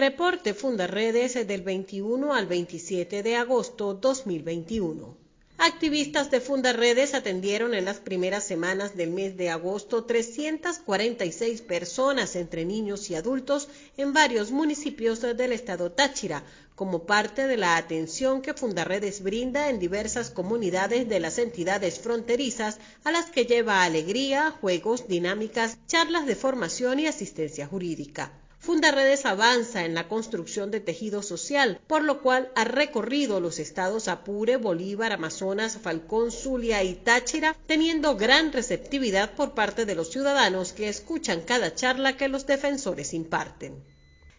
reporte Fundaredes del 21 al 27 de agosto 2021. Activistas de Fundaredes atendieron en las primeras semanas del mes de agosto 346 personas entre niños y adultos en varios municipios del estado Táchira, como parte de la atención que Fundaredes brinda en diversas comunidades de las entidades fronterizas a las que lleva alegría, juegos, dinámicas, charlas de formación y asistencia jurídica. Fundaredes avanza en la construcción de tejido social, por lo cual ha recorrido los estados Apure, Bolívar, Amazonas, Falcón, Zulia y Táchira, teniendo gran receptividad por parte de los ciudadanos que escuchan cada charla que los defensores imparten.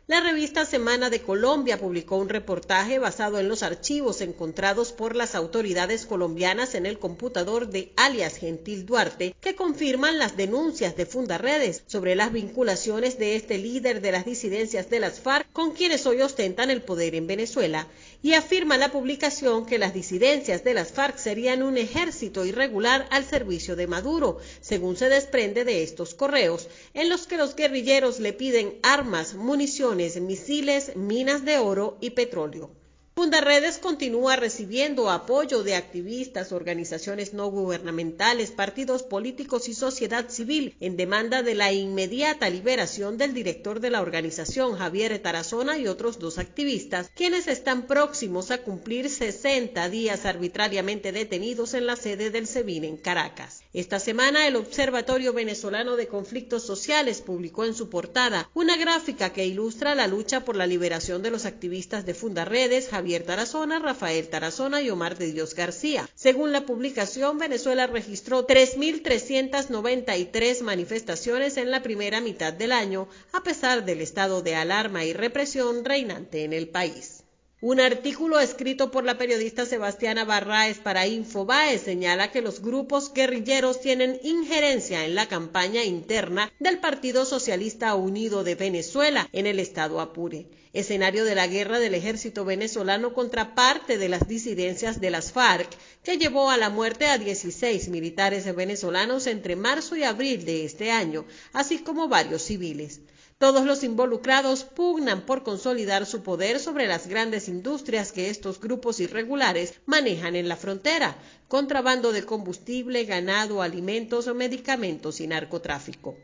La revista Semana de Colombia publicó un reportaje basado en los archivos encontrados por las autoridades colombianas en el computador de alias Gentil Duarte, que confirman las denuncias de Fundaredes sobre las vinculaciones de este líder de las disidencias de las FARC con quienes hoy ostentan el poder en Venezuela, y afirma la publicación que las disidencias de las FARC serían un ejército irregular al servicio de Maduro, según se desprende de estos correos, en los que los guerrilleros le piden armas, municiones, misiles, minas de oro y petróleo. Fundaredes continúa recibiendo apoyo de activistas, organizaciones no gubernamentales, partidos políticos y sociedad civil en demanda de la inmediata liberación del director de la organización, Javier Tarazona, y otros dos activistas, quienes están próximos a cumplir 60 días arbitrariamente detenidos en la sede del SEBIN en Caracas. Esta semana el Observatorio Venezolano de Conflictos Sociales publicó en su portada una gráfica que ilustra la lucha por la liberación de los activistas de Fundaredes, Javier Tarazona, Rafael Tarazona y Omar de Dios García. Según la publicación, Venezuela registró 3.393 manifestaciones en la primera mitad del año, a pesar del estado de alarma y represión reinante en el país. Un artículo escrito por la periodista Sebastiana Barraes para Infobae señala que los grupos guerrilleros tienen injerencia en la campaña interna del Partido Socialista Unido de Venezuela en el estado Apure, escenario de la guerra del ejército venezolano contra parte de las disidencias de las FARC, que llevó a la muerte a 16 militares venezolanos entre marzo y abril de este año, así como varios civiles. Todos los involucrados pugnan por consolidar su poder sobre las grandes industrias que estos grupos irregulares manejan en la frontera, contrabando de combustible, ganado, alimentos, medicamentos y narcotráfico.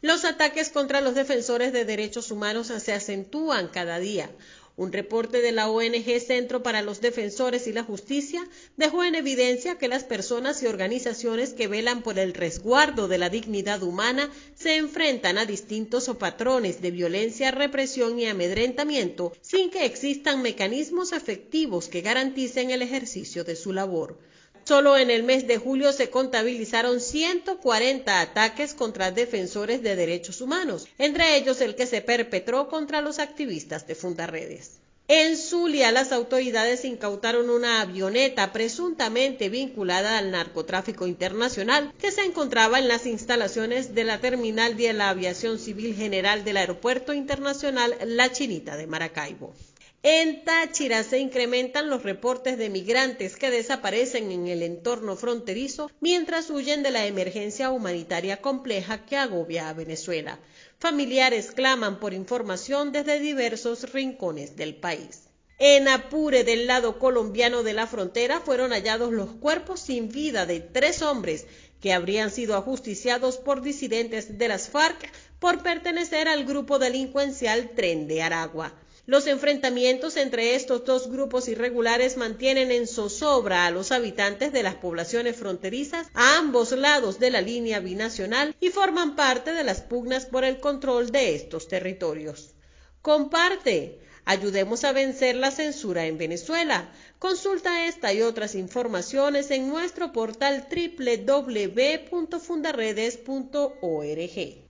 Los ataques contra los defensores de derechos humanos se acentúan cada día. Un reporte de la ONG Centro para los Defensores y la Justicia dejó en evidencia que las personas y organizaciones que velan por el resguardo de la dignidad humana se enfrentan a distintos patrones de violencia, represión y amedrentamiento sin que existan mecanismos efectivos que garanticen el ejercicio de su labor. Solo en el mes de julio se contabilizaron 140 ataques contra defensores de derechos humanos, entre ellos el que se perpetró contra los activistas de Fundaredes. En Zulia, las autoridades incautaron una avioneta presuntamente vinculada al narcotráfico internacional que se encontraba en las instalaciones de la terminal de la aviación civil general del Aeropuerto Internacional La Chinita de Maracaibo. En Táchira se incrementan los reportes de migrantes que desaparecen en el entorno fronterizo mientras huyen de la emergencia humanitaria compleja que agobia a Venezuela. Familiares claman por información desde diversos rincones del país. En Apure, del lado colombiano de la frontera, fueron hallados los cuerpos sin vida de tres hombres que habrían sido ajusticiados por disidentes de las FARC por pertenecer al grupo delincuencial Tren de Aragua. Los enfrentamientos entre estos dos grupos irregulares mantienen en zozobra a los habitantes de las poblaciones fronterizas a ambos lados de la línea binacional y forman parte de las pugnas por el control de estos territorios. Comparte. Ayudemos a vencer la censura en Venezuela. Consulta esta y otras informaciones en nuestro portal www.fundaredes.org.